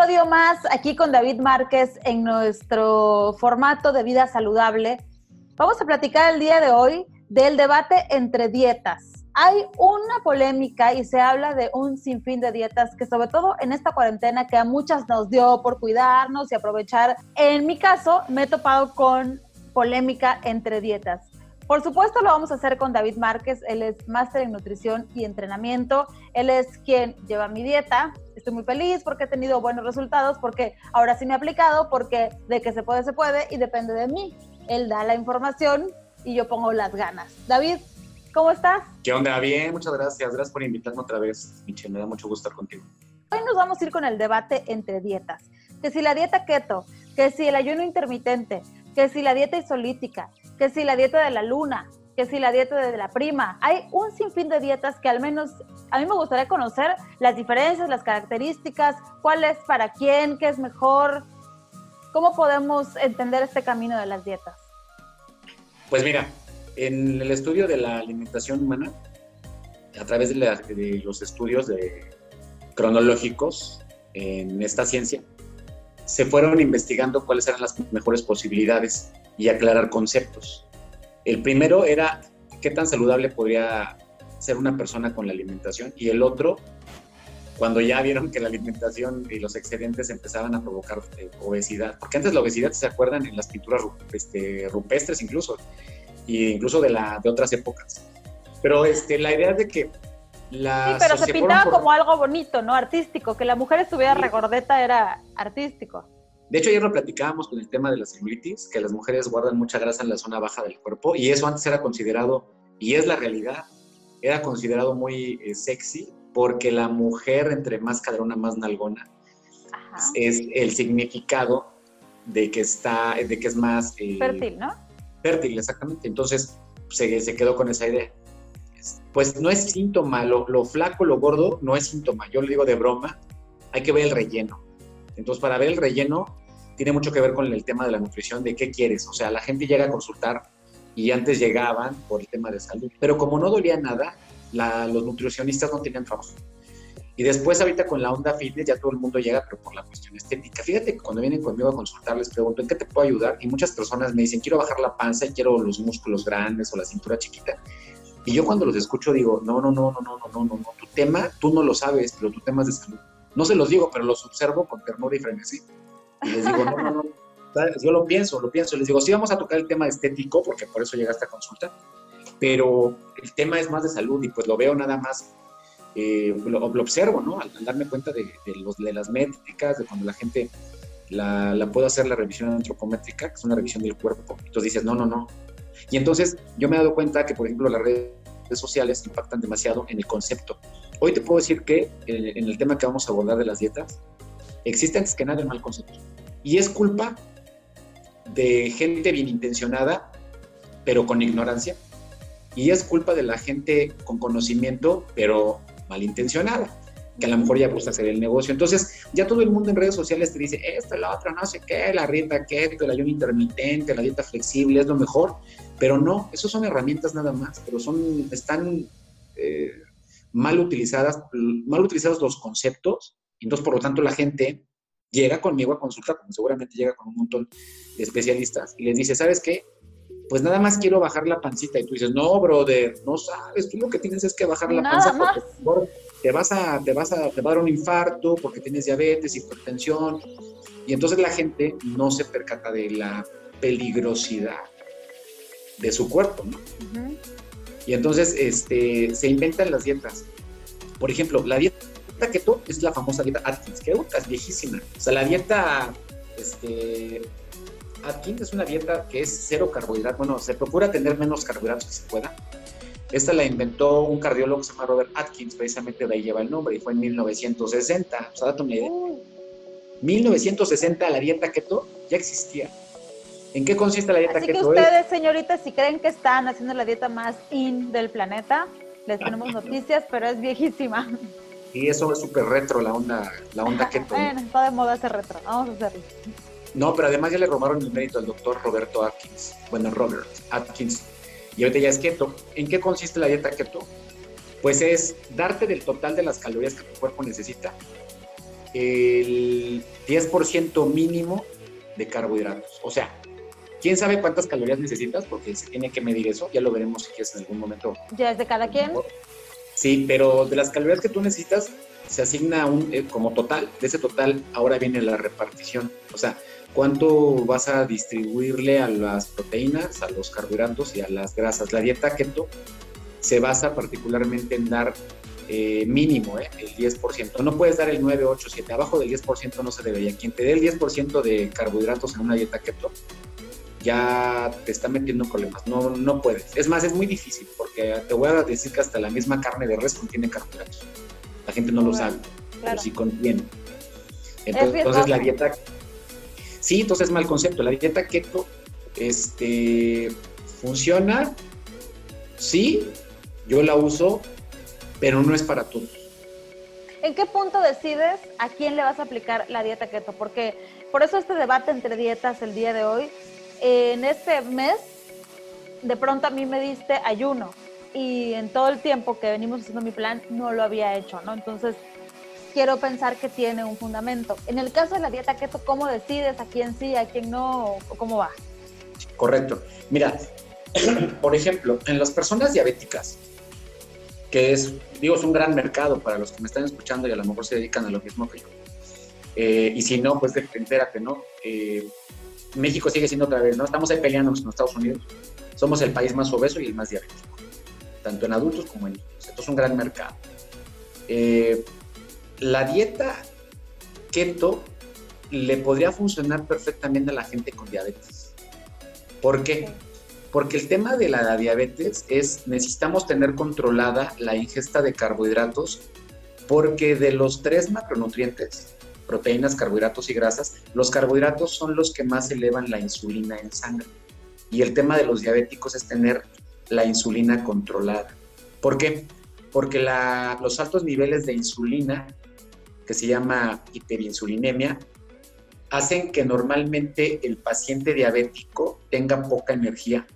episodio más aquí con David Márquez en nuestro formato de vida saludable. Vamos a platicar el día de hoy del debate entre dietas. Hay una polémica y se habla de un sinfín de dietas que sobre todo en esta cuarentena que a muchas nos dio por cuidarnos y aprovechar. En mi caso me he topado con polémica entre dietas. Por supuesto lo vamos a hacer con David Márquez, él es máster en nutrición y entrenamiento, él es quien lleva mi dieta, estoy muy feliz porque he tenido buenos resultados, porque ahora sí me he aplicado, porque de que se puede, se puede y depende de mí. Él da la información y yo pongo las ganas. David, ¿cómo estás? ¿Qué onda? Bien, muchas gracias. Gracias por invitarme otra vez, Michelle. Me da mucho gusto estar contigo. Hoy nos vamos a ir con el debate entre dietas. Que si la dieta keto, que si el ayuno intermitente, que si la dieta isolítica, que si la dieta de la luna, que si la dieta de la prima. Hay un sinfín de dietas que al menos a mí me gustaría conocer las diferencias, las características, cuál es para quién, qué es mejor. ¿Cómo podemos entender este camino de las dietas? Pues mira, en el estudio de la alimentación humana, a través de, los estudios cronológicos en esta ciencia, se fueron investigando cuáles eran las mejores posibilidades y aclarar conceptos. El primero era qué tan saludable podría ser una persona con la alimentación y el otro cuando ya vieron que la alimentación y los excedentes empezaban a provocar eh, obesidad. Porque antes la obesidad, ¿se acuerdan? En las pinturas este, rupestres incluso, e incluso de, la, de otras épocas. Pero este, la idea es de que la... Sí, pero se pintaba como algo bonito, ¿no? Artístico, que la mujer estuviera regordeta era artístico. De hecho, ayer lo platicábamos con el tema de la celulitis, que las mujeres guardan mucha grasa en la zona baja del cuerpo y eso antes era considerado, y es la realidad, era considerado muy eh, sexy porque la mujer entre más cadrona, más nalgona, es el significado de que está, de que es más... Eh, fértil, ¿no? Fértil, exactamente. Entonces se, se, quedó con esa idea. Pues no es síntoma, lo, lo flaco, lo gordo, no es síntoma. Yo le digo de broma, hay que ver el relleno. Entonces, para ver el relleno, tiene mucho que ver con el tema de la nutrición, de qué quieres. O sea, la gente llega a consultar y antes llegaban por el tema de salud. Pero como no dolía nada, los nutricionistas no tenían trabajo. Y después ahorita con la onda fitness ya todo el mundo llega, pero por la cuestión estética. Fíjate que cuando vienen conmigo a consultar les pregunto, ¿en qué te puedo ayudar? Y muchas personas me dicen, quiero bajar la panza y quiero los músculos grandes o la cintura chiquita. Y yo cuando los escucho digo, no, no, no, no, no, no, no, no, tu tema tú no lo sabes, pero tu tema es de salud. No se los digo, pero los observo con ternura y frenesí. Y les digo, no, no, no. Yo lo pienso, lo pienso. Les digo, sí vamos a tocar el tema estético, porque por eso llega esta consulta, pero el tema es más de salud y pues lo veo nada más, eh, lo, observo, ¿no? Al, darme cuenta de, los, de, las métricas, de cuando la gente la, la hacer la revisión antropométrica, que es una revisión del cuerpo. Entonces dices, no, no, no. Y entonces yo me he dado cuenta que, por ejemplo, las redes sociales impactan demasiado en el concepto. Hoy te puedo decir que en el tema que vamos a abordar de las dietas, existe antes que nada el mal concepto. Y es culpa de gente bien intencionada, pero con ignorancia. Y es culpa de la gente con conocimiento, pero malintencionada, que a lo mejor ya gusta hacer el negocio. Entonces, ya todo el mundo en redes sociales te dice, esto, la otra, no sé qué, la dieta keto, el ayuno intermitente, la dieta flexible, es lo mejor. Pero no, esos son herramientas nada más, pero son, están eh, mal utilizadas, mal utilizados los conceptos. Entonces, por lo tanto, la gente llega conmigo a consulta, como seguramente llega con un montón de especialistas, y les dice, ¿sabes qué? Pues nada más quiero bajar la pancita. Y tú dices, no, brother, no sabes, tú lo que tienes es que bajar la panza porque te vas a, te vas a, te va a dar un infarto porque tienes diabetes, hipertensión. Y entonces la gente no se percata de la peligrosidad de su cuerpo, ¿no? Y entonces este, se inventan las dietas. Por ejemplo, la dieta keto es la famosa dieta Atkins, que es viejísima. O sea, la dieta este, Atkins es una dieta que es cero carbohidratos. Bueno, se procura tener menos carbohidratos que se pueda. Esta la inventó un cardiólogo que se llama Robert Atkins, precisamente de ahí lleva el nombre, y fue en 1960. O sea, date una idea. 1960 la dieta keto ya existía. ¿En qué consiste la dieta Así keto? que ustedes, señoritas, si creen que están haciendo la dieta más in del planeta, les tenemos noticias, pero es viejísima. Y eso es súper retro, la onda, la onda keto. bueno, está de moda ese retro, vamos a hacerlo. No, pero además ya le robaron el mérito al doctor Roberto Atkins. Bueno, Robert Atkins. Y ahorita ya es keto. ¿En qué consiste la dieta keto? Pues es darte del total de las calorías que tu cuerpo necesita el 10% mínimo de carbohidratos. O sea, ¿quién sabe cuántas calorías necesitas? Porque se tiene que medir eso, ya lo veremos si quieres en algún momento. ¿Ya es de cada quien? Sí, pero de las calorías que tú necesitas se asigna un, eh, como total. De ese total ahora viene la repartición. O sea, cuánto vas a distribuirle a las proteínas, a los carbohidratos y a las grasas. La dieta keto se basa particularmente en dar eh, mínimo, eh, el 10%. No puedes dar el 9, 8, 7. Abajo del 10% no se debería. Quien te dé el 10% de carbohidratos en una dieta keto, ya te está metiendo problemas. No, no puedes. Es más, es muy difícil porque te voy a decir que hasta la misma carne de res contiene carbohidratos. La gente no lo sabe, pero sí contiene. Entonces, la dieta... Sí, entonces es mal concepto. La dieta keto este, funciona, sí, yo la uso, pero no es para todos. ¿En qué punto decides a quién le vas a aplicar la dieta keto? Porque por eso este debate entre dietas el día de hoy, en este mes, de pronto a mí me diste ayuno y en todo el tiempo que venimos haciendo mi plan no lo había hecho, ¿no? Entonces, quiero pensar que tiene un fundamento. En el caso de la dieta keto, ¿cómo decides a quién sí, a quién no, cómo va? Correcto. Mira, por ejemplo, en las personas diabéticas, que es, digo, es un gran mercado para los que me están escuchando y a lo mejor se dedican a lo mismo que yo. Eh, y si no, pues entérate, ¿no? Eh, México sigue siendo otra vez, ¿no? Estamos ahí peleando con Estados Unidos. Somos el país más obeso y el más diabético, tanto en adultos como en niños. Esto es un gran mercado. Eh, la dieta keto le podría funcionar perfectamente a la gente con diabetes. ¿Por qué? Porque el tema de la diabetes es necesitamos tener controlada la ingesta de carbohidratos porque de los tres macronutrientes, proteínas, carbohidratos y grasas, los carbohidratos son los que más elevan la insulina en sangre. Y el tema de los diabéticos es tener la insulina controlada. ¿Por qué? Porque los altos niveles de insulina, que se llama hiperinsulinemia, hacen que normalmente el paciente diabético tenga poca energía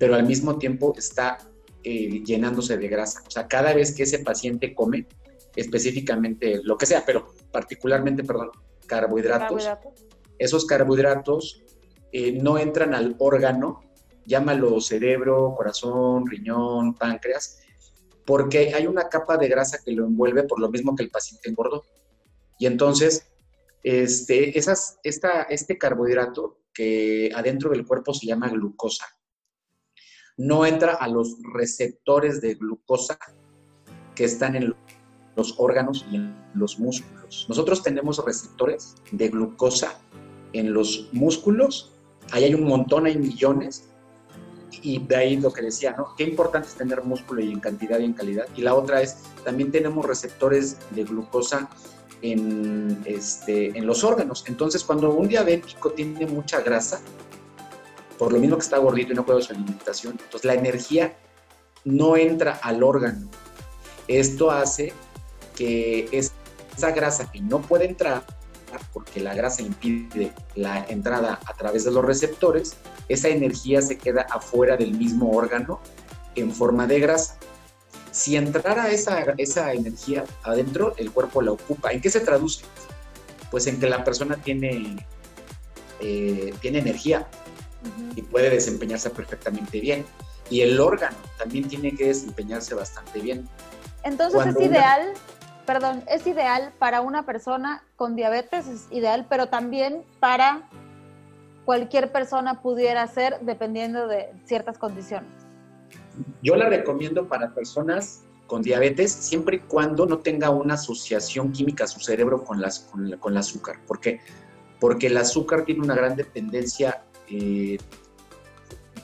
pero al mismo tiempo está eh, llenándose de grasa. O sea, cada vez que ese paciente come, específicamente lo que sea, pero particularmente, perdón, carbohidratos, esos carbohidratos eh, no entran al órgano, llámalo cerebro, corazón, riñón, páncreas, porque hay una capa de grasa que lo envuelve por lo mismo que el paciente engordó. Y entonces, este, esas, esta, este carbohidrato que adentro del cuerpo se llama glucosa, no entra a los receptores de glucosa que están en los órganos y en los músculos. Nosotros tenemos receptores de glucosa en los músculos, ahí hay un montón, hay millones, y de ahí lo que decía, ¿no? Qué importante es tener músculo y en cantidad y en calidad. Y la otra es, también tenemos receptores de glucosa en, este, en los órganos. Entonces, cuando un diabético tiene mucha grasa, por lo mismo que está gordito y no puede su alimentación. Entonces la energía no entra al órgano. Esto hace que esa grasa que no puede entrar, porque la grasa impide la entrada a través de los receptores, esa energía se queda afuera del mismo órgano en forma de grasa. Si entrara esa, esa energía adentro, el cuerpo la ocupa. ¿En qué se traduce? Pues en que la persona tiene, eh, tiene energía, y puede desempeñarse perfectamente bien. Y el órgano también tiene que desempeñarse bastante bien. Entonces es ideal, perdón, es ideal para una persona con diabetes, es ideal, pero también para cualquier persona pudiera ser dependiendo de ciertas condiciones. Yo la recomiendo para personas con diabetes siempre y cuando no tenga una asociación química su cerebro con, con, con el azúcar. ¿Por qué? Porque el azúcar tiene una gran dependencia eh,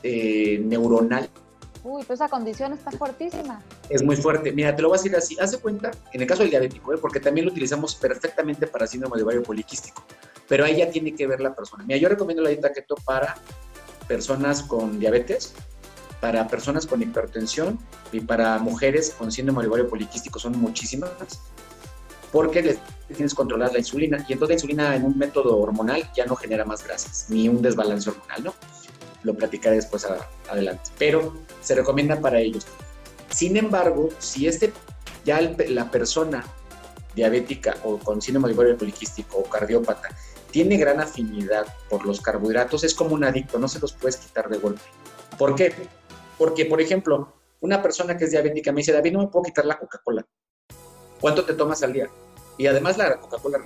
eh, neuronal. Uy, pues esa condición está fuertísima. Es muy fuerte. Mira, te lo voy a decir así. Hace cuenta, en el caso del diabético, ¿eh? porque también lo utilizamos perfectamente para síndrome de ovario poliquístico, pero ahí ya tiene que ver la persona. Mira, yo recomiendo la dieta keto para personas con diabetes, para personas con hipertensión y para mujeres con síndrome de ovario poliquístico. Son muchísimas porque les tienes que controlar la insulina y entonces la insulina en un método hormonal ya no genera más grasas ni un desbalance hormonal, ¿no? Lo platicaré después adelante, pero se recomienda para ellos. Sin embargo, si este ya la persona diabética o con síndrome de poliquístico o cardiópata tiene gran afinidad por los carbohidratos, es como un adicto, no se los puedes quitar de golpe. ¿Por qué? Porque, por ejemplo, una persona que es diabética me dice, David, no me puedo quitar la Coca-Cola. ¿Cuánto te tomas al día? Y además la Coca-Cola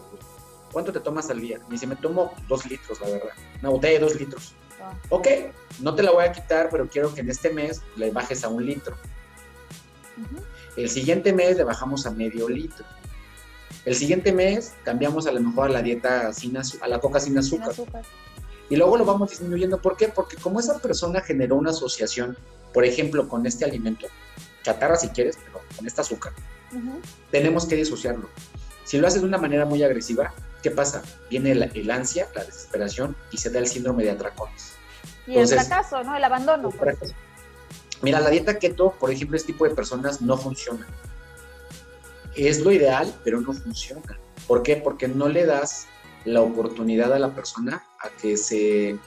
¿Cuánto te tomas al día? Me dice, me tomo dos litros, la verdad. Una botella de dos litros. Ok, no te la voy a quitar, pero quiero que en este mes le bajes a un litro. El siguiente mes le bajamos a medio litro. El siguiente mes cambiamos a lo mejor a la dieta sin a la coca sin azúcar. Y luego lo vamos disminuyendo. ¿Por qué? Porque como esa persona generó una asociación, por ejemplo, con este alimento, chatarra si quieres, pero con este azúcar, tenemos que disociarlo. Si lo haces de una manera muy agresiva, ¿qué pasa? Viene el, ansia, la desesperación y se da el síndrome de atracones. Y el fracaso, ¿no? El abandono. Mira, la dieta keto, por ejemplo, este tipo de personas no funciona. Es lo ideal, pero no funciona. ¿Por qué? Porque no le das la oportunidad a la persona a que se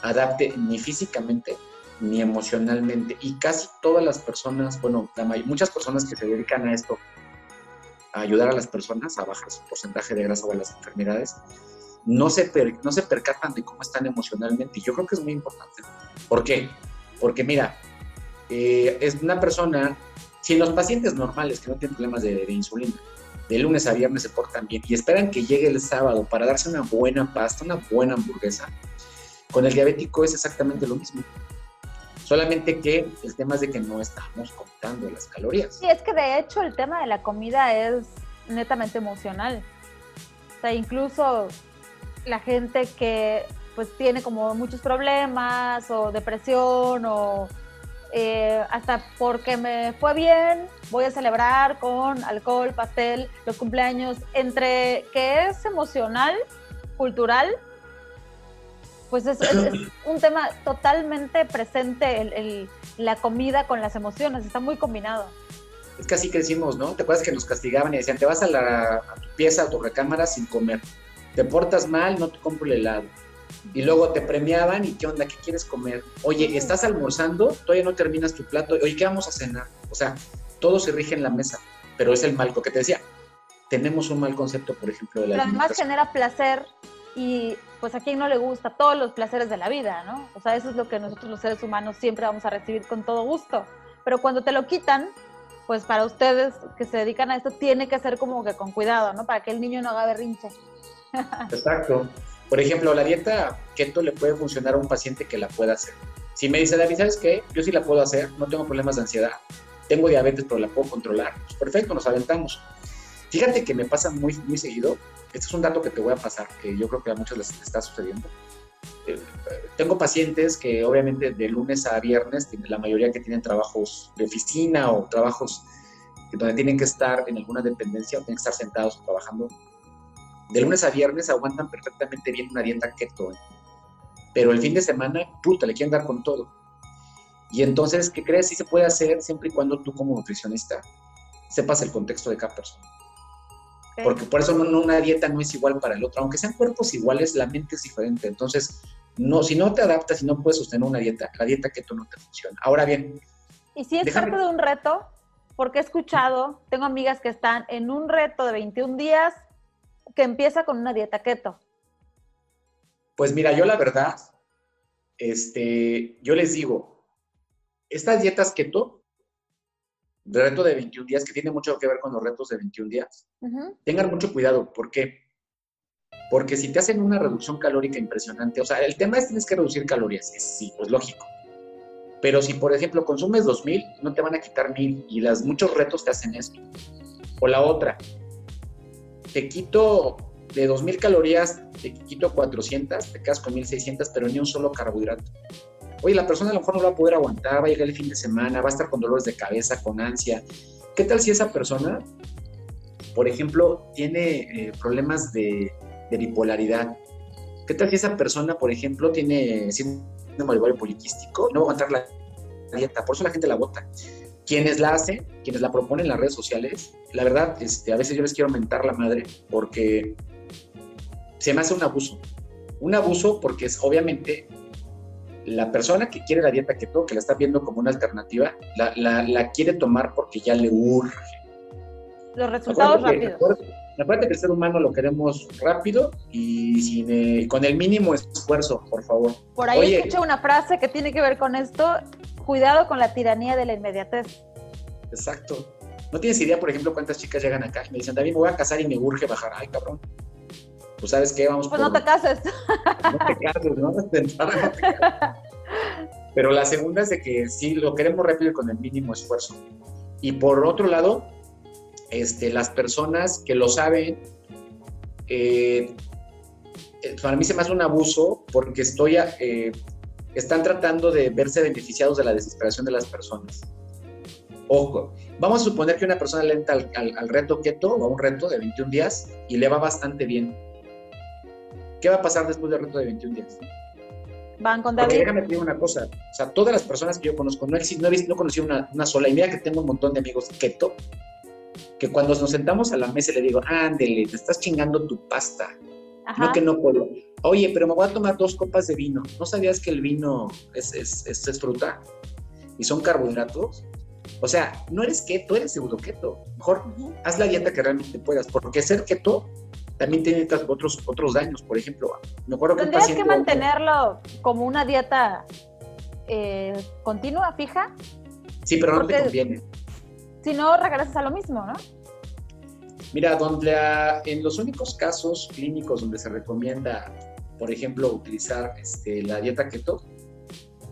adapte ni físicamente ni emocionalmente. Y casi todas las personas, bueno, muchas personas que se dedican a esto, a ayudar a las personas a bajar su porcentaje de grasa o de las enfermedades, no se, no se percatan de cómo están emocionalmente. Yo creo que es muy importante. ¿Por qué? Porque mira, eh, es una persona, si los pacientes normales que no tienen problemas de, insulina, de lunes a viernes se portan bien y esperan que llegue el sábado para darse una buena pasta, una buena hamburguesa, con el diabético es exactamente lo mismo. Solamente que el tema es de que no estamos contando las calorías. Sí, es que de hecho el tema de la comida es netamente emocional. O sea, incluso la gente que pues tiene como muchos problemas o depresión o eh, hasta porque me fue bien, voy a celebrar con alcohol, pastel, los cumpleaños, entre que es emocional, cultural, pues es, un tema totalmente presente el, la comida con las emociones, está muy combinado. Es que así crecimos, ¿no? ¿Te acuerdas que nos castigaban y decían, te vas a, la, a tu pieza, a tu recámara sin comer? Te portas mal, no te compro el helado y luego te premiaban y qué onda, ¿qué quieres comer? Oye, ¿estás almorzando? Todavía no terminas tu plato. Oye, ¿qué vamos a cenar? O sea, todo se rige en la mesa, pero es el mal que te decía. Tenemos un mal concepto, por ejemplo, de la Pero además genera placer y pues a quien no le gusta todos los placeres de la vida, ¿no? O sea, eso es lo que nosotros los seres humanos siempre vamos a recibir con todo gusto. Pero cuando te lo quitan, pues para ustedes que se dedican a esto, tiene que ser como que con cuidado, ¿no? Para que el niño no haga berrinche. Exacto. Por ejemplo, la dieta keto le puede funcionar a un paciente que la pueda hacer. Si me dice, David, ¿sabes qué? Yo sí la puedo hacer, no tengo problemas de ansiedad, tengo diabetes, pero la puedo controlar. Pues perfecto, nos aventamos. Fíjate que me pasa muy, muy seguido. Este es un dato que te voy a pasar, que yo creo que a muchos les está sucediendo. Eh, tengo pacientes que obviamente de lunes a viernes, la mayoría que tienen trabajos de oficina o trabajos donde tienen que estar en alguna dependencia o tienen que estar sentados trabajando de lunes a viernes aguantan perfectamente bien una dieta keto, ¿eh? pero el fin de semana, puta, le quieren dar con todo. Y entonces, ¿qué crees? Sí se puede hacer siempre y cuando tú como nutricionista sepas el contexto de cada persona. Porque por eso no, una dieta no es igual para el otro. Aunque sean cuerpos iguales, la mente es diferente. Entonces, no, si no te adaptas y no puedes sostener una dieta, la dieta keto no te funciona. Ahora bien. Y si es parte de un reto, porque he escuchado, tengo amigas que están en un reto de 21 días que empieza con una dieta keto? Pues mira, yo la verdad, este, yo les digo, estas dietas keto, reto de 21 días, que tiene mucho que ver con los retos de 21 días, tengan mucho cuidado. ¿Por qué? Porque si te hacen una reducción calórica impresionante, o sea, el tema es tienes que reducir calorías, sí, pues lógico. Pero si, por ejemplo, consumes 2000, no te van a quitar 1000 y las, muchos retos te hacen esto. O la otra, te quito de 2.000 calorías, te quito 400, te quedas con 1.600, pero ni un solo carbohidrato. Oye, la persona a lo mejor no va a poder aguantar, va a llegar el fin de semana, va a estar con dolores de cabeza, con ansia. ¿Qué tal si esa persona, por ejemplo, tiene eh, problemas de, bipolaridad? ¿Qué tal si esa persona, por ejemplo, tiene síndrome de poliquístico? No va a aguantar la dieta, por eso la gente la bota quienes la hacen, quienes la proponen en las redes sociales, la verdad, este, a veces yo les quiero mentar la madre porque se me hace un abuso. Un abuso porque es obviamente la persona que quiere la dieta keto, que la está viendo como una alternativa, la, quiere tomar porque ya le urge. Los resultados rápidos. Acuérdate que el ser humano lo queremos rápido y sin, eh, con el mínimo esfuerzo, por favor. Por ahí escuché una frase que tiene que ver con esto, cuidado con la tiranía de la inmediatez. Exacto. No tienes idea, por ejemplo, cuántas chicas llegan acá y me dicen, David, me voy a casar y me urge bajar. Ay, cabrón. Pues sabes qué, vamos Pues no te cases. No te cases, ¿no? no te cases. Pero la segunda es de que sí, lo queremos rápido y con el mínimo esfuerzo. Y por otro lado, este, las personas que lo saben, eh, eh, para mí se me hace un abuso porque estoy, eh, están tratando de verse beneficiados de la desesperación de las personas. Ojo, vamos a suponer que una persona le entra al, reto keto o a un reto de 21 días y le va bastante bien. ¿Qué va a pasar después del reto de 21 días? Van con David. Porque déjame decir una cosa, o sea, todas las personas que yo conozco, no, no, he, no conocí una, una, sola, y mira que tengo un montón de amigos keto, que cuando nos sentamos a la mesa le digo, ándele, te estás chingando tu pasta. No que no puedo. Oye, pero me voy a tomar dos copas de vino. ¿No sabías que el vino es, es, es, fruta? Y son carbohidratos. O sea, no eres keto, eres pseudo keto. Mejor haz la dieta que realmente puedas, porque ser keto también tiene otros, otros daños. Por ejemplo, me acuerdo que Tendrías que mantenerlo como una dieta eh, continua, fija. Sí, pero no te conviene. Si no, regresas a lo mismo, ¿no? Mira, donde en los únicos casos clínicos donde se recomienda, por ejemplo, utilizar este, la dieta keto,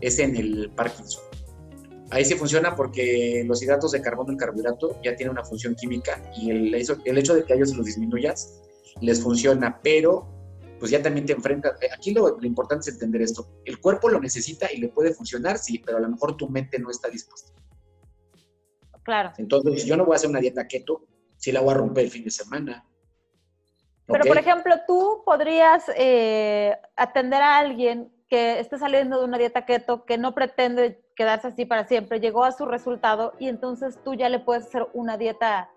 es en el Parkinson. Ahí sí funciona porque los hidratos de carbono, el carbohidrato, ya tienen una función química y el, el hecho de que ellos los disminuyas les funciona, pero pues ya también te enfrentas. Aquí lo, lo, importante es entender esto. El cuerpo lo necesita y le puede funcionar, sí, pero a lo mejor tu mente no está dispuesta. Claro. Entonces, yo no voy a hacer una dieta keto si la voy a romper el fin de semana. Pero, por ejemplo, tú podrías eh, atender a alguien que esté saliendo de una dieta keto, que no pretende quedarse así para siempre, llegó a su resultado y entonces tú ya le puedes hacer una dieta,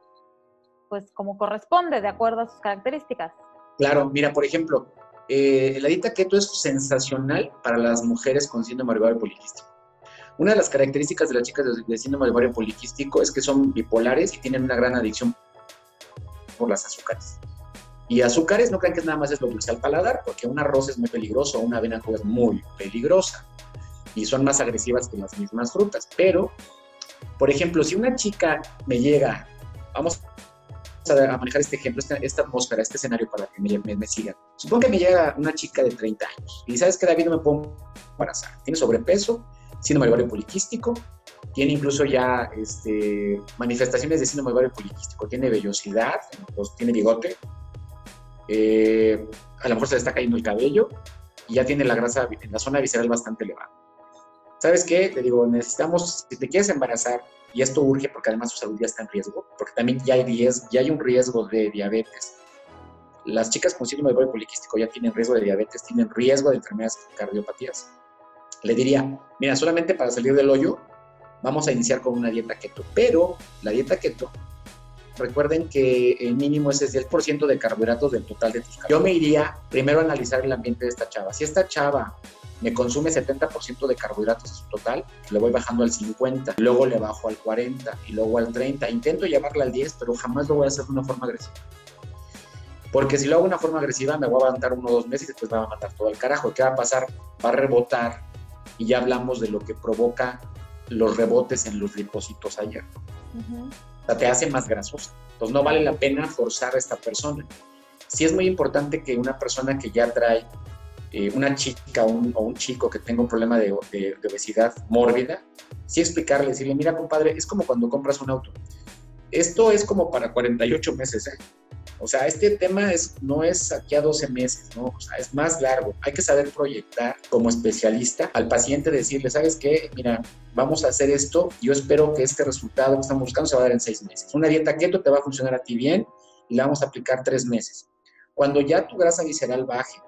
pues como corresponde, de acuerdo a sus características. Claro, mira, por ejemplo, eh, la dieta keto es sensacional para las mujeres con síndrome ovario poliquístico. Una de las características de las chicas de, síndrome de ovario poliquístico es que son bipolares y tienen una gran adicción por las azúcares. Y azúcares no crean que es nada más es lo dulce al paladar, porque un arroz es muy peligroso, una avena es muy peligrosa y son más agresivas que las mismas frutas. Pero, por ejemplo, si una chica me llega, vamos a, manejar este ejemplo, esta, atmósfera, este escenario para que me, me, me sigan. Supongo que me llega una chica de 30 años y sabes que David no me puedo embarazar, tiene sobrepeso, síndrome ovario poliquístico, tiene incluso ya este, manifestaciones de síndrome ovario poliquístico, tiene vellosidad, pues, tiene bigote, eh, a lo mejor se le está cayendo el cabello y ya tiene la grasa en la zona visceral bastante elevada. ¿Sabes qué? Te digo, necesitamos, si te quieres embarazar, y esto urge porque además su salud ya está en riesgo, porque también ya hay, ya hay un riesgo de diabetes. Las chicas con síndrome del ovario poliquístico ya tienen riesgo de diabetes, tienen riesgo de enfermedades cardiopatías le diría, mira, solamente para salir del hoyo, vamos a iniciar con una dieta keto. Pero la dieta keto, recuerden que el mínimo es el 10% de carbohidratos del total de tus. Yo me iría primero a analizar el ambiente de esta chava. Si esta chava me consume 70% de carbohidratos de su total, le voy bajando al 50, luego le bajo al 40 y luego al 30. Intento llevarla al 10, pero jamás lo voy a hacer de una forma agresiva. Porque si lo hago de una forma agresiva, me voy a aguantar uno o dos meses y después me va a matar todo el carajo. ¿Qué va a pasar? Va a rebotar y ya hablamos de lo que provoca los rebotes en los depósitos ayer. O sea, te hace más grasosa. Entonces no vale la pena forzar a esta persona. Sí es muy importante que una persona que ya trae eh, una chica o un chico que tenga un problema de, obesidad mórbida, sí explicarle, decirle, mira compadre, es como cuando compras un auto. Esto es como para 48 meses, ¿eh? O sea, este tema es, no es aquí a 12 meses, ¿no? Es más largo. Hay que saber proyectar como especialista al paciente, decirle, ¿sabes qué? Mira, vamos a hacer esto. Yo espero que este resultado que estamos buscando se va a dar en seis meses. Una dieta keto te va a funcionar a ti bien y la vamos a aplicar tres meses. Cuando ya tu grasa visceral baje,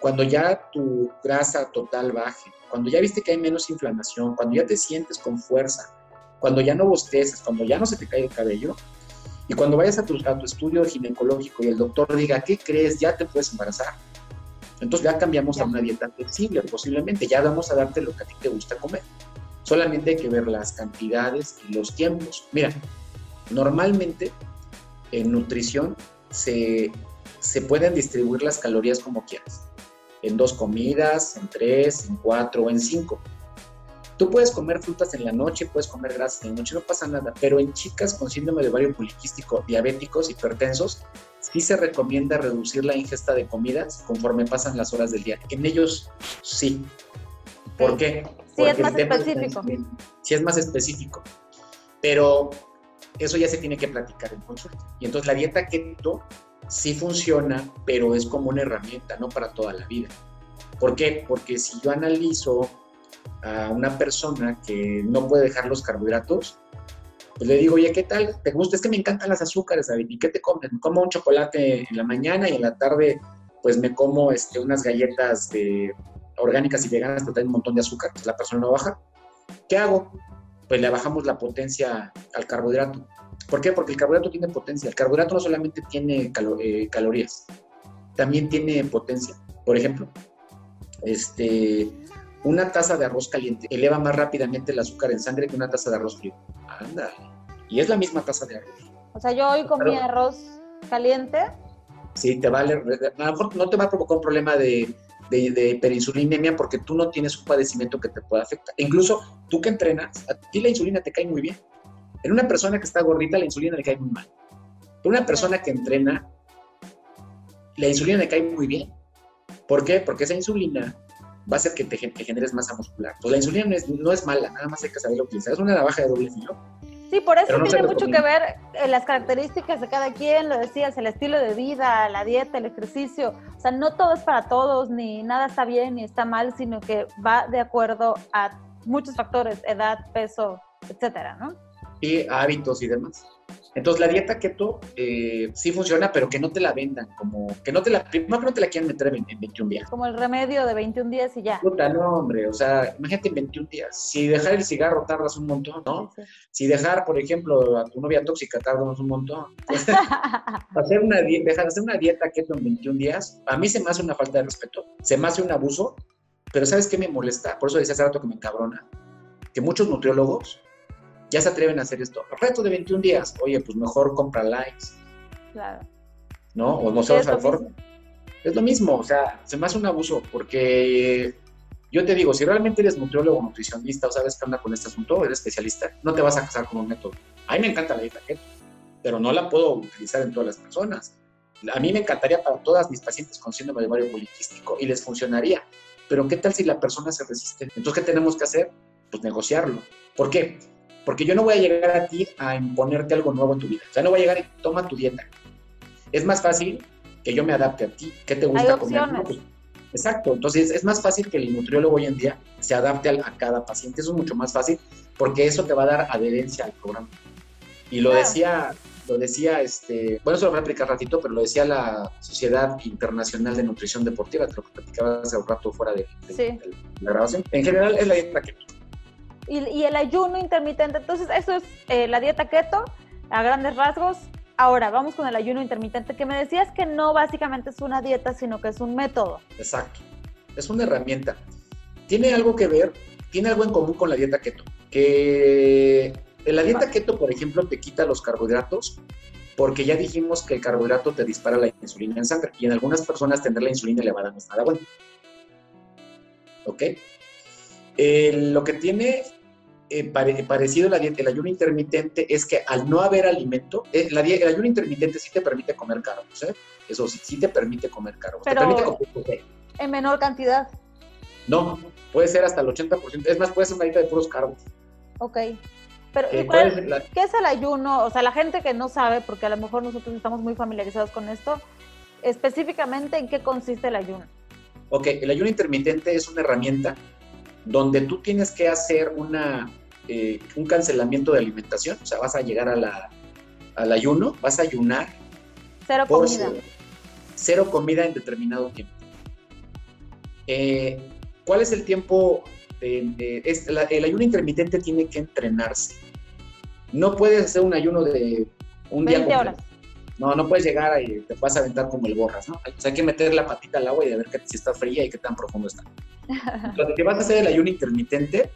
cuando ya tu grasa total baje, cuando ya viste que hay menos inflamación, cuando ya te sientes con fuerza, cuando ya no bosteces, cuando ya no se te cae el cabello, y cuando vayas a tu, estudio ginecológico y el doctor diga, ¿qué crees? Ya te puedes embarazar. Entonces ya cambiamos a una dieta flexible, posiblemente. Ya vamos a darte lo que a ti te gusta comer. Solamente hay que ver las cantidades y los tiempos. Mira, normalmente en nutrición se, se pueden distribuir las calorías como quieras. En dos comidas, en tres, en cuatro o en cinco. Tú puedes comer frutas en la noche, puedes comer grasas en la noche, no pasa nada, pero en chicas con síndrome de ovario poliquístico, diabéticos, hipertensos, sí se recomienda reducir la ingesta de comidas conforme pasan las horas del día. En ellos sí. ¿Por qué? Sí, es más específico. sí, es más específico. Pero eso ya se tiene que platicar en consulta. Y entonces la dieta keto sí funciona, pero es como una herramienta, no para toda la vida. ¿Por qué? Porque si yo analizo a una persona que no puede dejar los carbohidratos, pues le digo, oye, ¿qué tal? ¿Te gusta? Es que me encantan las azúcares, David. ¿Y qué te comes? Me como un chocolate en la mañana y en la tarde, pues me como este, unas galletas de, orgánicas y veganas que traen un montón de azúcar. Pues la persona no baja. ¿Qué hago? Pues le bajamos la potencia al carbohidrato. ¿Por qué? Porque el carbohidrato tiene potencia. El carbohidrato no solamente tiene eh, calorías, también tiene potencia. Por ejemplo, este, una taza de arroz caliente eleva más rápidamente el azúcar en sangre que una taza de arroz frío. Anda. Y es la misma taza de arroz. O sea, yo hoy comí arroz caliente. Sí, te vale. A lo mejor no te va a provocar un problema de, de, de hiperinsulinemia porque tú no tienes un padecimiento que te pueda afectar. incluso tú que entrenas, a ti la insulina te cae muy bien. En una persona que está gordita, la insulina le cae muy mal. En una persona que entrena, la insulina le cae muy bien. ¿Por qué? Porque esa insulina va a hacer que te generes masa muscular. Pues la insulina no es, no es mala, nada más hay que saberlo utilizar. Es una navaja de doble filo. Sí, por eso tiene mucho que ver eh, las características de cada quien, lo decías, el estilo de vida, la dieta, el ejercicio. O sea, no todo es para todos, ni nada está bien ni está mal, sino que va de acuerdo a muchos factores, edad, peso, etcétera, ¿no? Y hábitos y demás. Entonces la dieta keto eh, sí funciona, pero que no te la vendan, como que no te la, primero no te la quieran meter en, 21 días. Como el remedio de 21 días y ya. Puta, no, hombre, o sea, imagínate en 21 días. Si dejar el cigarro tardas un montón, ¿no? Si dejar, por ejemplo, a tu novia tóxica tardas un montón. hacer una dejar de hacer una dieta keto en 21 días, a mí se me hace una falta de respeto, se me hace un abuso, pero ¿sabes qué me molesta? Por eso decía hace rato que me encabrona. Que muchos nutriólogos ya se atreven a hacer esto. Reto de 21 días. Oye, pues mejor compra likes. Claro. ¿No? O no sabes al forma. Es lo mismo, o sea, se me hace un abuso porque yo te digo, si realmente eres nutriólogo o nutricionista o sabes qué anda con este asunto, eres especialista, no te vas a casar con un método. A mí me encanta la dieta keto, pero no la puedo utilizar en todas las personas. A mí me encantaría para todas mis pacientes con síndrome de ovario poliquístico y les funcionaría. Pero ¿qué tal si la persona se resiste? Entonces, ¿qué tenemos que hacer? Pues negociarlo. ¿Por qué? Porque yo no voy a llegar a ti a imponerte algo nuevo en tu vida. O sea, no voy a llegar y toma tu dieta. Es más fácil que yo me adapte a ti. ¿Qué te gusta comer? Pues, exacto. Entonces, es más fácil que el nutriólogo hoy en día se adapte a, cada paciente. Eso es mucho más fácil porque eso te va a dar adherencia al programa. Y lo decía, lo decía, este, bueno, eso lo voy a explicar ratito, pero lo decía la Sociedad Internacional de Nutrición Deportiva, que lo platicaba hace un rato fuera de, la grabación. En general, es la dieta que y, el ayuno intermitente. Entonces, eso es eh, la dieta keto a grandes rasgos. Ahora, vamos con el ayuno intermitente, que me decías que no básicamente es una dieta, sino que es un método. Exacto. Es una herramienta. Tiene algo que ver, tiene algo en común con la dieta keto. Que en la dieta keto, por ejemplo, te quita los carbohidratos, porque ya dijimos que el carbohidrato te dispara la insulina en sangre y en algunas personas tener la insulina elevada no es nada bueno. ¿Ok? lo que tiene eh, parecido a la dieta, el ayuno intermitente, es que al no haber alimento, eh, la, el ayuno intermitente sí te permite comer carbos, ¿eh? Eso sí, sí te permite comer carbos. Pero te permite comer, en menor cantidad. No, puede ser hasta el 80%. Es más, puede ser una dieta de puros carbos. Ok. Pero, eh, ¿qué es el ayuno? O sea, la gente que no sabe, porque a lo mejor nosotros estamos muy familiarizados con esto, específicamente en qué consiste el ayuno. Ok, el ayuno intermitente es una herramienta donde tú tienes que hacer una, eh, un cancelamiento de alimentación, o sea, vas a llegar a la, al ayuno, vas a ayunar. Cero comida. Cero, comida en determinado tiempo. Eh, ¿Cuál es el tiempo? el ayuno intermitente tiene que entrenarse. No puedes hacer un ayuno de un 20 día. horas. No, no puedes llegar y te vas a aventar como el borras, ¿no? O sea, hay que meter la patita al agua y ver que, si está fría y qué tan profundo está. Lo que vas a hacer el ayuno intermitente,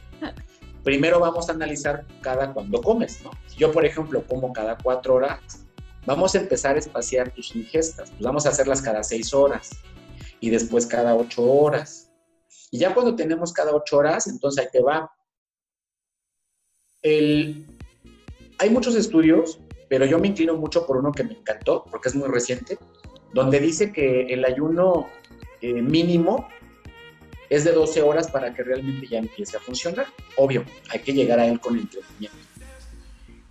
primero vamos a analizar cada cuando comes, ¿no? Si yo, por ejemplo, como cada cuatro horas, vamos a empezar a espaciar tus ingestas. Pues vamos a hacerlas cada seis horas y después cada ocho horas. Y ya cuando tenemos cada ocho horas, entonces ahí te va. hay muchos estudios, pero yo me inclino mucho por uno que me encantó, porque es muy reciente, donde dice que el ayuno eh, mínimo es de 12 horas para que realmente ya empiece a funcionar. Obvio, hay que llegar a él con entrenamiento.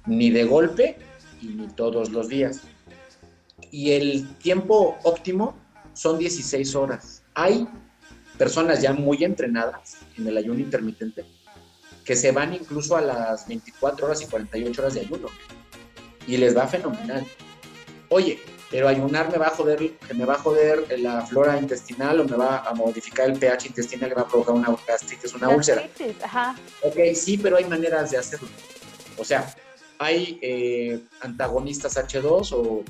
Ni de golpe y ni todos los días. Y el tiempo óptimo son 16 horas. Hay personas ya muy entrenadas en el ayuno intermitente que se van incluso a las 24 horas y 48 horas de ayuno y les va fenomenal. Oye, pero ayunar me va a joder, me va a joder la flora intestinal o me va a modificar el pH intestinal y va a provocar una gastritis, una úlcera. Ajá. Ok, sí, pero hay maneras de hacerlo. O sea, hay eh, antagonistas H2 o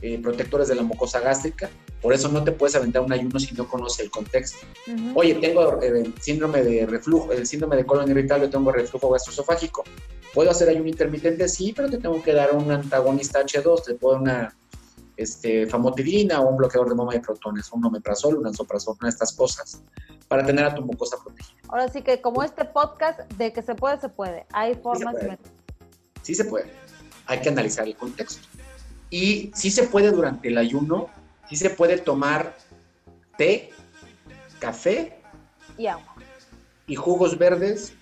eh, protectores de la mucosa gástrica, por eso no te puedes aventar un ayuno si no conoces el contexto. Oye, tengo el eh, síndrome de reflujo, el síndrome de colon irritable, tengo reflujo gastroesofágico. ¿Puedo hacer ayuno intermitente? Sí, pero te tengo que dar un antagonista H2, te puedo dar una este, famotidina o un bloqueador de mama de protones, un omeprazol, un anzoprazol, una de estas cosas, para tener a tu mucosa protegida. Ahora sí que como este podcast de que se puede, se puede. Hay formas sí se Sí se puede. Hay que analizar el contexto. Y sí se puede durante el ayuno, sí se puede tomar té, café y agua. Y jugos verdes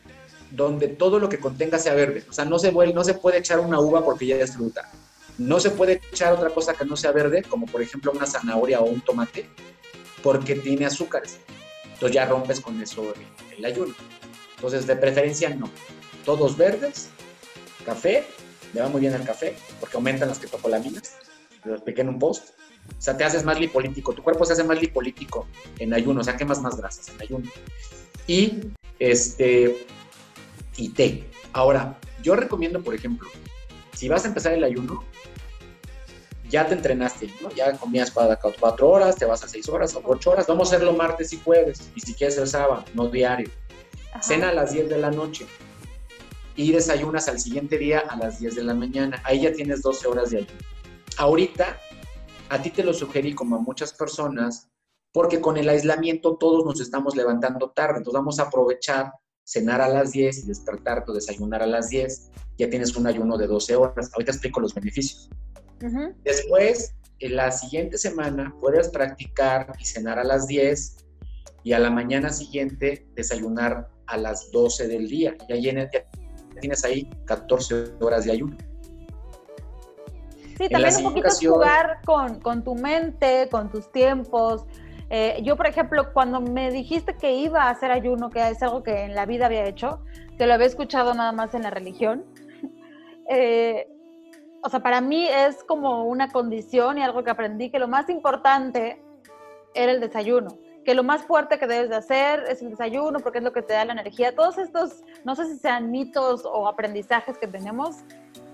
donde todo lo que contenga sea verde. O sea, no se, no se puede echar una uva porque ya es fruta no se puede echar otra cosa que no sea verde, como por ejemplo una zanahoria o un tomate, porque tiene azúcares. Entonces ya rompes con eso el, ayuno. Entonces, de preferencia no. Todos verdes, café, le va muy bien el café, porque aumentan las ketopolaminas. Lo expliqué en un post. O sea, te haces más lipolítico, tu cuerpo se hace más lipolítico en ayuno, o sea, quemas más grasas en ayuno. Y este y té. Ahora, yo recomiendo, por ejemplo, si vas a empezar el ayuno, ya te entrenaste, ¿no? Ya comías para cuatro horas, te vas a seis horas o ocho horas, vamos a hacerlo martes y jueves, y si quieres el sábado, no diario. Cena a las 10 de la noche y desayunas al siguiente día a las 10 de la mañana. Ahí ya tienes 12 horas de ayuno. Ahorita, a ti te lo sugerí como a muchas personas, porque con el aislamiento todos nos estamos levantando tarde, entonces vamos a aprovechar cenar a las 10 y despertarte o desayunar a las 10, ya tienes un ayuno de 12 horas. Ahorita explico los beneficios. Después, en la siguiente semana, puedes practicar y cenar a las 10 y a la mañana siguiente desayunar a las 12 del día. Ya, tienes ahí 14 horas de ayuno. Sí, también un poquito jugar con, con, tu mente, con tus tiempos. Eh, yo, por ejemplo, cuando me dijiste que iba a hacer ayuno, que es algo que en la vida había hecho, que lo había escuchado nada más en la religión, eh, o sea, para mí es como una condición y algo que aprendí, que lo más importante era el desayuno, que lo más fuerte que debes de hacer es el desayuno porque es lo que te da la energía. Todos estos, no sé si sean mitos o aprendizajes que tenemos,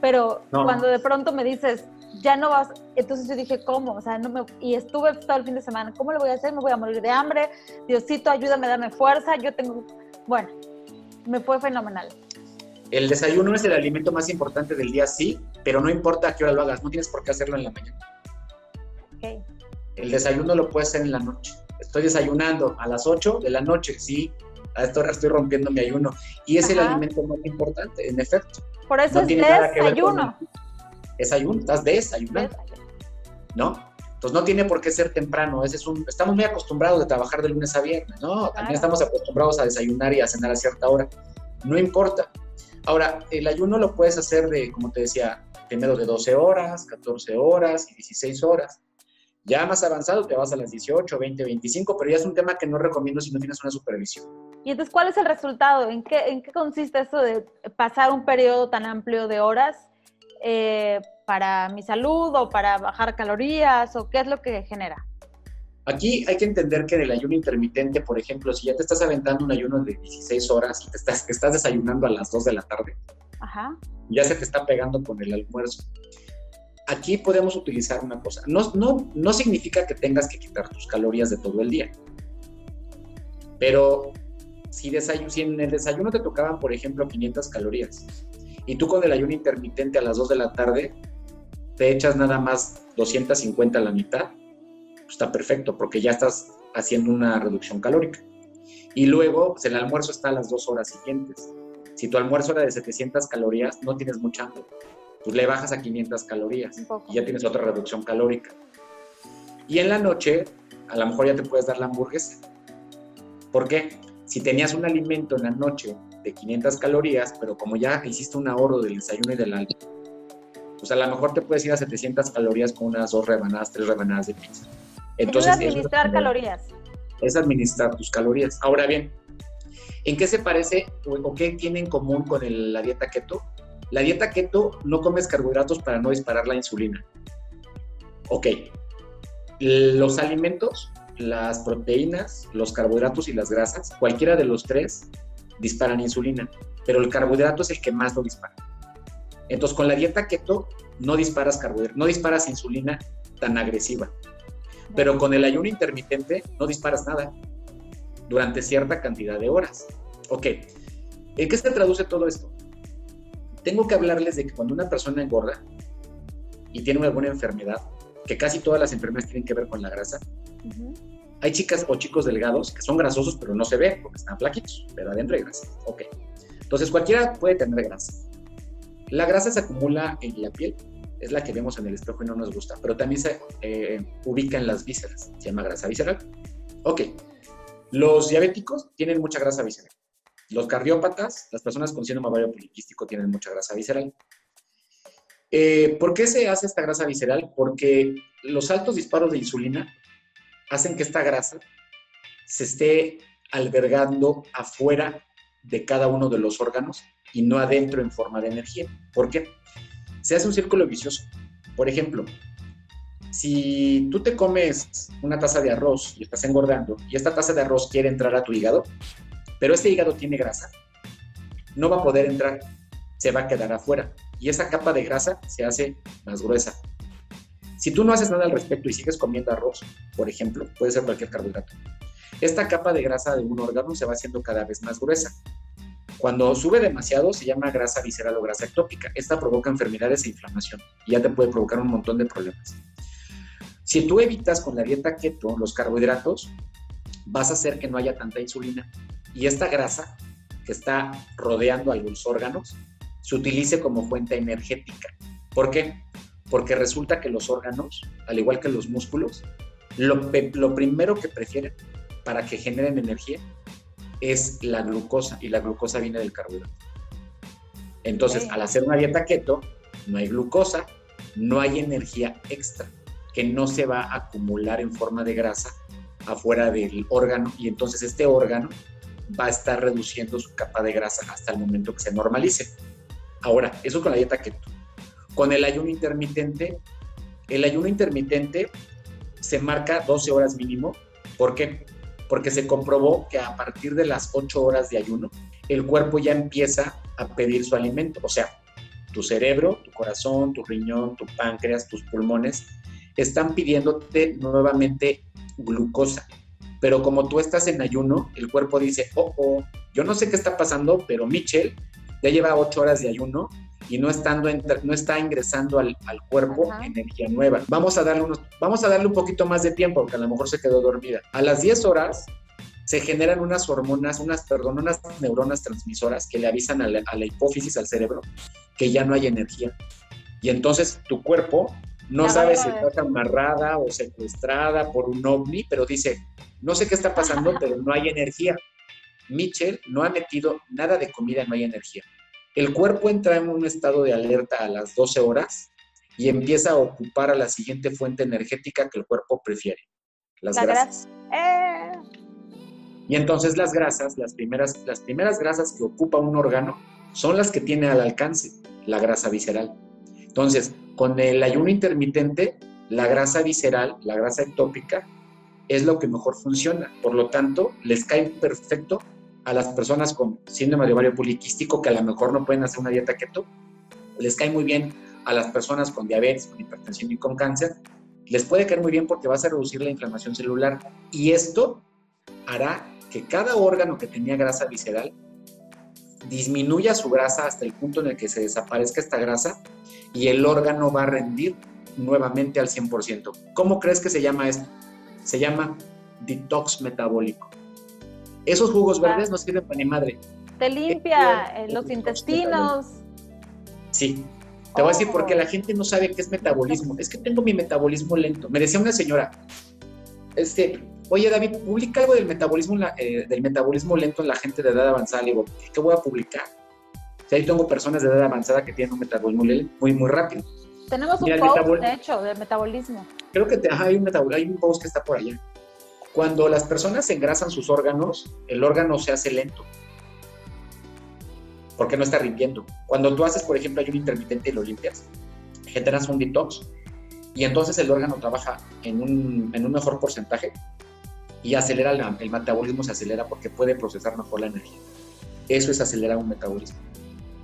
pero cuando de pronto me dices, ya no vas, entonces yo dije, ¿cómo? O sea, no me, y estuve todo el fin de semana, ¿cómo lo voy a hacer? Me voy a morir de hambre, Diosito, ayúdame, dame fuerza, yo tengo, bueno, me fue fenomenal. El desayuno es el alimento más importante del día, sí, pero no importa a qué hora lo hagas, no tienes por qué hacerlo en la mañana. Okay. El desayuno lo puedes hacer en la noche. Estoy desayunando a las 8 de la noche, sí, a esta hora estoy rompiendo mi ayuno. Y es el alimento más importante, en efecto. Por eso es desayuno. Es ayuno, estás desayunando. ¿No? Entonces no tiene por qué ser temprano. Ese es un, estamos muy acostumbrados de trabajar de lunes a viernes, ¿no? También estamos acostumbrados a desayunar y a cenar a cierta hora. No importa. Ahora, el ayuno lo puedes hacer de, como te decía, primero de 12 horas, 14 horas y 16 horas. Ya más avanzado te vas a las 18, 20, 25, pero ya es un tema que no recomiendo si no tienes una supervisión. Y entonces, ¿cuál es el resultado? ¿En qué, en qué consiste eso de pasar un periodo tan amplio de horas eh, para mi salud o para bajar calorías o qué es lo que genera? Aquí hay que entender que en el ayuno intermitente, por ejemplo, si ya te estás aventando un ayuno de 16 horas y te estás, estás desayunando a las 2 de la tarde, ya se te está pegando con el almuerzo. Aquí podemos utilizar una cosa. No, no, no significa que tengas que quitar tus calorías de todo el día. Pero si, si en el desayuno te tocaban, por ejemplo, 500 calorías y tú con el ayuno intermitente a las 2 de la tarde te echas nada más 250 a la mitad, pues está perfecto, porque ya estás haciendo una reducción calórica. Y luego, pues el almuerzo está a las dos horas siguientes. Si tu almuerzo era de 700 calorías, no tienes mucha hambre. Pues le bajas a 500 calorías y ya tienes otra reducción calórica. Y en la noche, a lo mejor ya te puedes dar la hamburguesa. ¿Por qué? Si tenías un alimento en la noche de 500 calorías, pero como ya hiciste un ahorro del desayuno y del almuerzo, pues a lo mejor te puedes ir a 700 calorías con unas dos rebanadas, tres rebanadas de pizza. Entonces, es administrar calorías. Es administrar tus calorías. Ahora bien, ¿en qué se parece o, qué tiene en común con la dieta keto? La dieta keto no comes carbohidratos para no disparar la insulina. Ok. Los alimentos, las proteínas, los carbohidratos y las grasas, cualquiera de los tres disparan insulina, pero el carbohidrato es el que más lo dispara. Entonces, con la dieta keto no disparas carbohidratos, no disparas insulina tan agresiva. Pero con el ayuno intermitente no disparas nada durante cierta cantidad de horas. Ok, ¿en qué se traduce todo esto? Tengo que hablarles de que cuando una persona engorda y tiene alguna enfermedad, que casi todas las enfermedades tienen que ver con la grasa, hay chicas o chicos delgados que son grasosos pero no se ve porque están flaquitos, pero adentro hay grasa. Ok, entonces cualquiera puede tener grasa. La grasa se acumula en la piel, es la que vemos en el espejo y no nos gusta, pero también se eh, ubica en las vísceras, se llama grasa visceral. Ok, los diabéticos tienen mucha grasa visceral. Los cardiópatas, las personas con síndrome ovario poliquístico tienen mucha grasa visceral. Eh, ¿Por qué se hace esta grasa visceral? Porque los altos disparos de insulina hacen que esta grasa se esté albergando afuera de cada uno de los órganos y no adentro en forma de energía. ¿Por qué? Se hace un círculo vicioso. Por ejemplo, si tú te comes una taza de arroz y estás engordando y esta taza de arroz quiere entrar a tu hígado, pero este hígado tiene grasa, no va a poder entrar, se va a quedar afuera y esa capa de grasa se hace más gruesa. Si tú no haces nada al respecto y sigues comiendo arroz, por ejemplo, puede ser cualquier carbohidrato, esta capa de grasa de un órgano se va haciendo cada vez más gruesa cuando sube demasiado se llama grasa visceral o grasa ectópica. Esta provoca enfermedades e inflamación y ya te puede provocar un montón de problemas. Si tú evitas con la dieta keto los carbohidratos, vas a hacer que no haya tanta insulina y esta grasa que está rodeando a los órganos se utilice como fuente energética. ¿Por qué? Porque resulta que los órganos, al igual que los músculos, lo, lo primero que prefieren para que generen energía es la glucosa y la glucosa viene del carbohidrato. Entonces, al hacer una dieta keto, no hay glucosa, no hay energía extra que no se va a acumular en forma de grasa afuera del órgano y entonces este órgano va a estar reduciendo su capa de grasa hasta el momento que se normalice. Ahora, eso con la dieta keto. Con el ayuno intermitente, el ayuno intermitente se marca 12 horas mínimo. ¿Por qué? porque se comprobó que a partir de las 8 horas de ayuno, el cuerpo ya empieza a pedir su alimento. O sea, tu cerebro, tu corazón, tu riñón, tu páncreas, tus pulmones, están pidiéndote nuevamente glucosa. Pero como tú estás en ayuno, el cuerpo dice, oh, oh, yo no sé qué está pasando, pero Mitchell ya lleva 8 horas de ayuno y no, estando no está ingresando al, cuerpo energía nueva. Vamos a, darle unos, vamos a darle un poquito más de tiempo, porque a lo mejor se quedó dormida. A las 10 horas se generan unas hormonas, unas, perdón, unas neuronas transmisoras que le avisan a la, hipófisis, al cerebro, que ya no hay energía. Y entonces tu cuerpo no sabe si está amarrada o secuestrada por un ovni, pero dice, no sé qué está pasando, pero no hay energía. Mitchell no ha metido nada de comida, no hay energía. El cuerpo entra en un estado de alerta a las 12 horas y empieza a ocupar a la siguiente fuente energética que el cuerpo prefiere, las grasas. Eh. Y entonces las grasas, las primeras, las primeras grasas que ocupa un órgano son las que tiene al alcance, la grasa visceral. Entonces, con el ayuno intermitente, la grasa visceral, la grasa ectópica, es lo que mejor funciona. Por lo tanto, les cae perfecto a las personas con síndrome de ovario poliquístico que a lo mejor no pueden hacer una dieta keto, les cae muy bien a las personas con diabetes, con hipertensión y con cáncer, les puede caer muy bien porque vas a reducir la inflamación celular. Y esto hará que cada órgano que tenía grasa visceral disminuya su grasa hasta el punto en el que se desaparezca esta grasa y el órgano va a rendir nuevamente al 100%. ¿Cómo crees que se llama esto? Se llama detox metabólico. Esos jugos verdes no sirven para ni madre. Te limpia eh, los intestinos. Sí. Te voy a decir porque oh. la gente no sabe qué es metabolismo. Es que tengo mi metabolismo lento. Me decía una señora, este, oye David, publica algo del metabolismo, eh, del metabolismo lento en la gente de edad avanzada. Le digo, ¿qué voy a publicar? Si ahí tengo personas de edad avanzada que tienen un metabolismo muy, muy rápido. Tenemos un post, de hecho, del metabolismo. Creo que hay, un hay un post que está por allá. Cuando las personas engrasan sus órganos, el órgano se hace lento. Porque no está rindiendo. Cuando tú haces, por ejemplo, hay un intermitente y lo limpias, generas un detox y entonces el órgano trabaja en un, en un mejor porcentaje y acelera el metabolismo, se acelera porque puede procesar mejor la energía. Eso es acelerar un metabolismo.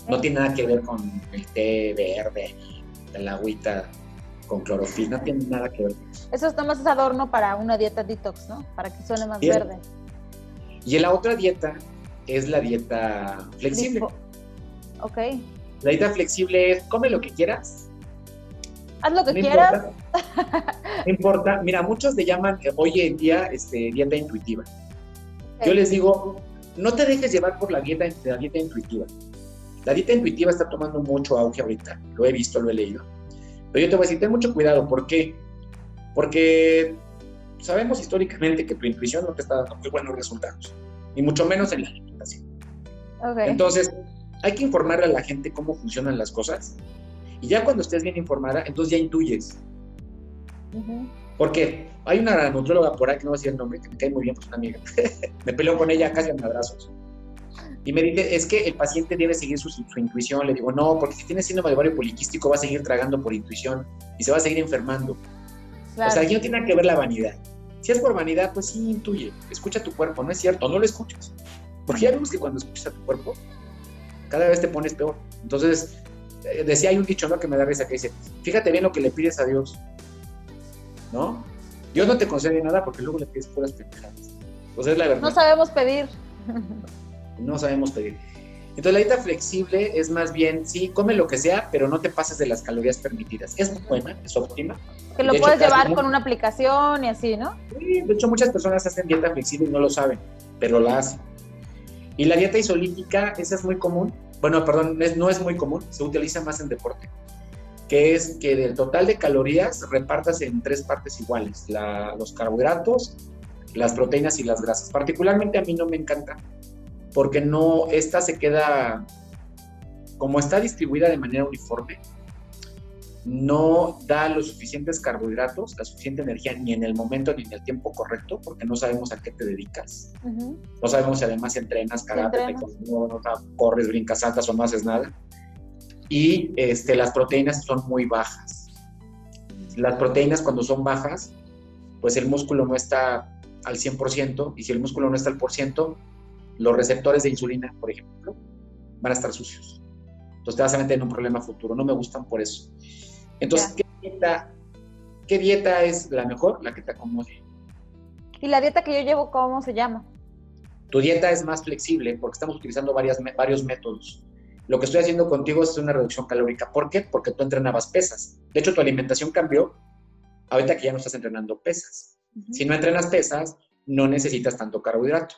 No tiene nada que ver con el té verde, la agüita con clorofila, no tiene nada que ver eso. es nomás adorno para una dieta detox, ¿no? Para que suene más verde. Y la otra dieta es la dieta flexible. Ok. La dieta flexible es come lo que quieras. Haz lo que quieras. no importa. Mira, muchos le llaman hoy en día este, dieta intuitiva. Yo les digo, no te dejes llevar por la dieta, la dieta intuitiva. La dieta intuitiva está tomando mucho auge ahorita. Lo he visto, lo he leído pero yo te voy a decir, ten mucho cuidado. ¿Por qué? Porque sabemos históricamente que tu intuición no te está dando muy buenos resultados, ni mucho menos en la alimentación. Entonces, hay que informarle a la gente cómo funcionan las cosas. Y ya cuando estés bien informada, entonces ya intuyes. Porque hay una nutrióloga por ahí, que no voy a decir el nombre, que me cae muy bien, pues una amiga. me peleo con ella casi en abrazos. Y me dice, es que el paciente debe seguir su, intuición. Le digo, no, porque si tiene síndrome de ovario poliquístico va a seguir tragando por intuición y se va a seguir enfermando. O sea, aquí no tiene que ver la vanidad. Si es por vanidad, pues sí, intuye. Escucha tu cuerpo, no es cierto, no lo escuches. Porque ya vemos que cuando escuchas a tu cuerpo, cada vez te pones peor. Entonces, eh, decía, hay un dicho, ¿no? Que me da risa, que dice, fíjate bien lo que le pides a Dios, ¿no? Dios no te concede nada porque luego le pides puras pendejadas. Pues es la verdad. No sabemos pedir. no sabemos pedir. Entonces la dieta flexible es más bien, sí, come lo que sea, pero no te pases de las calorías permitidas. Es buena, es óptima. Que lo puedes llevar con una aplicación y así, ¿no? Sí, de hecho muchas personas hacen dieta flexible y no lo saben, pero la hacen. Y la dieta isolítica, esa es muy común. Bueno, perdón, no es muy común, se utiliza más en deporte. Que es que del total de calorías repartas en tres partes iguales: los carbohidratos, las proteínas y las grasas. Particularmente a mí no me encanta porque no, esta se queda, como está distribuida de manera uniforme, no da los suficientes carbohidratos, la suficiente energía ni en el momento ni en el tiempo correcto, porque no sabemos a qué te dedicas. No sabemos si además entrenas, karate, no, corres, brincas, saltas o no haces nada. Y este, las proteínas son muy bajas. Las proteínas cuando son bajas, pues el músculo no está al 100%, y si el músculo no está al por ciento, los receptores de insulina, por ejemplo, van a estar sucios. Entonces te vas a meter en un problema futuro. No me gustan por eso. Entonces, ¿qué, dieta, es la mejor? La que te acomode. ¿Y la dieta que yo llevo, cómo se llama? Tu dieta es más flexible porque estamos utilizando varias, varios métodos. Lo que estoy haciendo contigo es una reducción calórica. ¿Por qué? Porque tú entrenabas pesas. De hecho, tu alimentación cambió ahorita que ya no estás entrenando pesas. Si no entrenas pesas, no necesitas tanto carbohidrato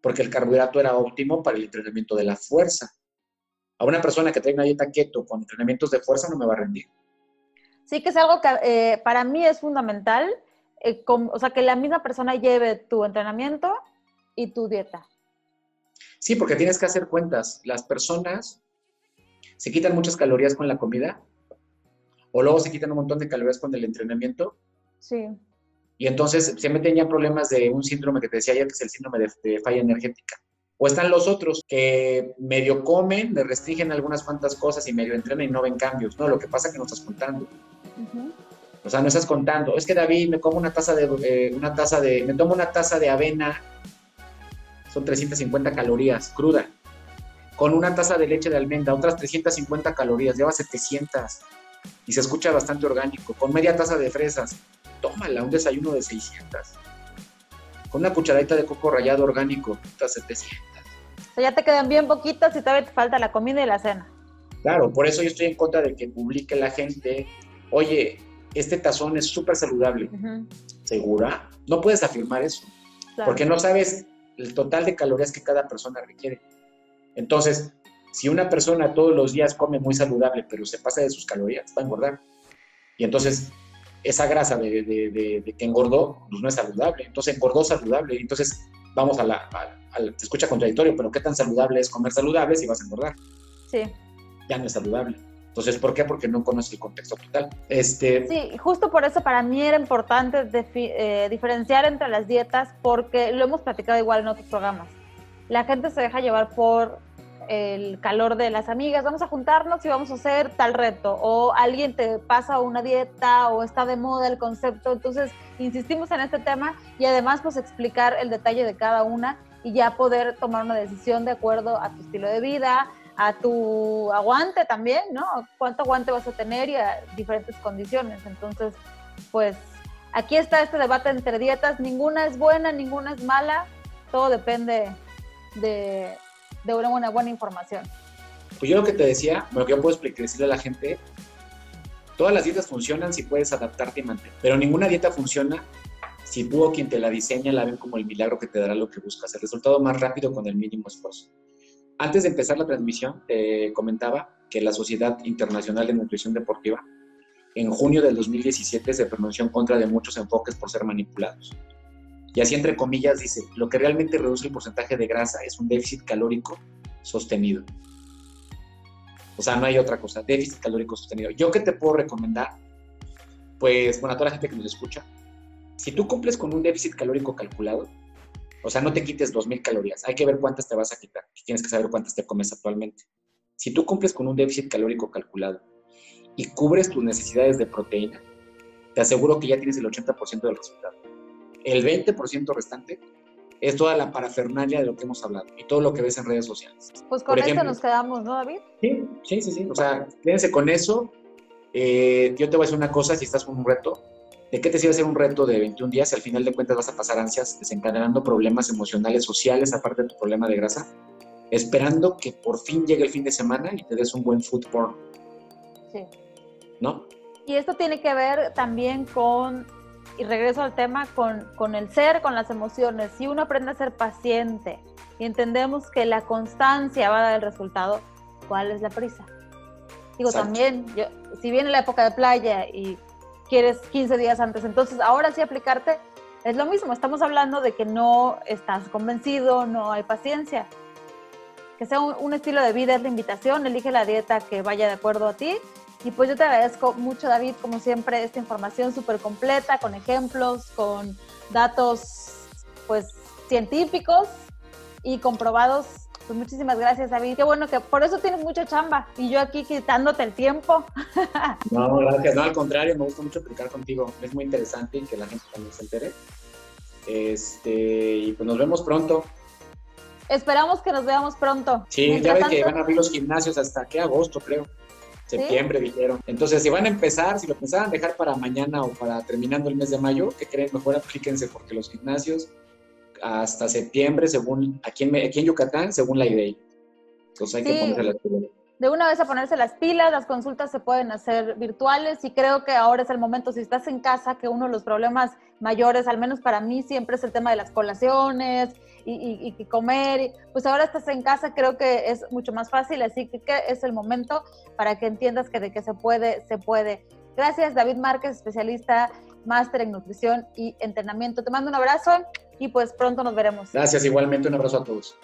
porque el carbohidrato era óptimo para el entrenamiento de la fuerza. A una persona que trae una dieta keto con entrenamientos de fuerza no me va a rendir. Sí, que es algo que eh, para mí es fundamental, eh, o sea, que la misma persona lleve tu entrenamiento y tu dieta. Sí, porque tienes que hacer cuentas. Las personas se quitan muchas calorías con la comida o luego se quitan un montón de calorías con el entrenamiento. Sí. Y entonces se meten ya problemas de un síndrome que te decía ayer, que es el síndrome de, falla energética. O están los otros que medio comen, le restringen algunas cuantas cosas y medio entrenan y no ven cambios. No, lo que pasa es que no estás contando. O sea, no estás contando. Es que David, me como una taza de, eh, una taza de, me tomo una taza de avena, son 350 calorías, cruda. Con una taza de leche de almendra, otras 350 calorías, lleva 700. Y se escucha bastante orgánico. Con media taza de fresas, tómala, un desayuno de 600. Con una cucharadita de coco rallado orgánico, 700. O sea, ya te quedan bien poquitas y todavía te falta la comida y la cena. Claro, por eso yo estoy en contra de que publique la gente, oye, este tazón es súper saludable. ¿Segura? No puedes afirmar eso, porque no sabes el total de calorías que cada persona requiere. Entonces, si una persona todos los días come muy saludable, pero se pasa de sus calorías, va a engordar. Y entonces, esa grasa de, que engordó, pues no es saludable. Entonces, engordó saludable. Entonces, vamos a la, Te escucha contradictorio, pero ¿qué tan saludable es comer saludable si vas a engordar? Sí. Ya no es saludable. Entonces, ¿por qué? Porque no conoces el contexto total. Este... Sí, justo por eso para mí era importante eh, diferenciar entre las dietas, porque lo hemos platicado igual en otros programas. La gente se deja llevar por el calor de las amigas, vamos a juntarnos y vamos a hacer tal reto, o alguien te pasa una dieta o está de moda el concepto, entonces insistimos en este tema y además pues explicar el detalle de cada una y ya poder tomar una decisión de acuerdo a tu estilo de vida, a tu aguante también, ¿no? ¿Cuánto aguante vas a tener y a diferentes condiciones? Entonces, pues aquí está este debate entre dietas, ninguna es buena, ninguna es mala, todo depende de, de una buena, buena información. Pues yo lo que te decía, lo que yo puedo explicar, decirle a la gente, todas las dietas funcionan si puedes adaptarte y mantener, pero ninguna dieta funciona si tú o quien te la diseña la ven como el milagro que te dará lo que buscas, el resultado más rápido con el mínimo esfuerzo. Antes de empezar la transmisión, te comentaba que la Sociedad Internacional de Nutrición Deportiva en junio del 2017 se pronunció en contra de muchos enfoques por ser manipulados. Y así entre comillas dice, lo que realmente reduce el porcentaje de grasa es un déficit calórico sostenido. O sea, no hay otra cosa, déficit calórico sostenido. ¿Yo qué te puedo recomendar? Pues, bueno, a toda la gente que nos escucha, si tú cumples con un déficit calórico calculado, o sea, no te quites 2.000 calorías, hay que ver cuántas te vas a quitar, tienes que saber cuántas te comes actualmente. Si tú cumples con un déficit calórico calculado y cubres tus necesidades de proteína, te aseguro que ya tienes el 80% del resultado el 20% restante es toda la parafernalia de lo que hemos hablado y todo lo que ves en redes sociales. Pues con eso nos quedamos, ¿no, David? Sí, sí, sí, sí. O sea, quédense con eso. Eh, yo te voy a decir una cosa, si estás con un reto, ¿de qué te sirve hacer un reto de 21 días si al final de cuentas vas a pasar ansias, desencadenando problemas emocionales, sociales, aparte de tu problema de grasa? Esperando que por fin llegue el fin de semana y te des un buen food porn. Sí. ¿No? Y esto tiene que ver también con y regreso al tema con, el ser, con las emociones. Si uno aprende a ser paciente y entendemos que la constancia va a dar el resultado, ¿cuál es la prisa? Digo, también, yo, si viene la época de playa y quieres 15 días antes, entonces ahora sí aplicarte, es lo mismo. Estamos hablando de que no estás convencido, no hay paciencia. Que sea un, un estilo de vida es la invitación, elige la dieta que vaya de acuerdo a ti y pues yo te agradezco mucho, David, como siempre, esta información súper completa, con ejemplos, con datos pues científicos y comprobados. Pues muchísimas gracias, David. Qué bueno que por eso tienes mucha chamba y yo aquí quitándote el tiempo. No, gracias. No, al contrario, me gusta mucho explicar contigo. Es muy interesante y que la gente también se entere. Este, y pues nos vemos pronto. Esperamos que nos veamos pronto. Sí, ya ves que van a abrir los gimnasios hasta que agosto, creo septiembre dijeron. Entonces, si van a empezar, si lo pensaban dejar para mañana o para terminando el mes de mayo, que creen? Mejor aplíquense porque los gimnasios hasta septiembre, según aquí en, aquí en Yucatán, según la idea. Entonces hay que ponerse las pilas. De una vez a ponerse las pilas, las consultas se pueden hacer virtuales y creo que ahora es el momento, si estás en casa, que uno de los problemas mayores, al menos para mí, siempre es el tema de las colaciones, y, y, comer. Pues ahora estás en casa, creo que es mucho más fácil, así que, es el momento para que entiendas que de que se puede, se puede. Gracias, David Márquez, especialista, máster en nutrición y entrenamiento. Te mando un abrazo y pues pronto nos veremos. Gracias, igualmente un abrazo a todos.